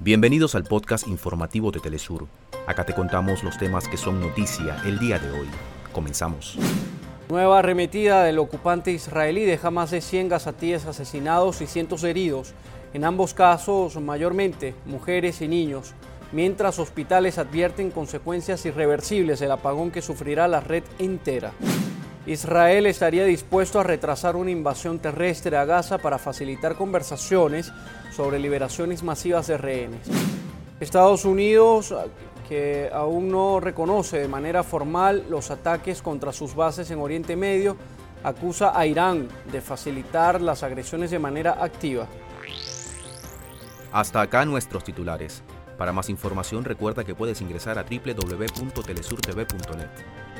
Bienvenidos al podcast informativo de Telesur. Acá te contamos los temas que son noticia el día de hoy. Comenzamos. Nueva arremetida del ocupante israelí deja más de 100 gazatíes asesinados y cientos heridos, en ambos casos mayormente mujeres y niños, mientras hospitales advierten consecuencias irreversibles del apagón que sufrirá la red entera. Israel estaría dispuesto a retrasar una invasión terrestre a Gaza para facilitar conversaciones sobre liberaciones masivas de rehenes. Estados Unidos, que aún no reconoce de manera formal los ataques contra sus bases en Oriente Medio, acusa a Irán de facilitar las agresiones de manera activa. Hasta acá nuestros titulares. Para más información recuerda que puedes ingresar a www.telesurtv.net.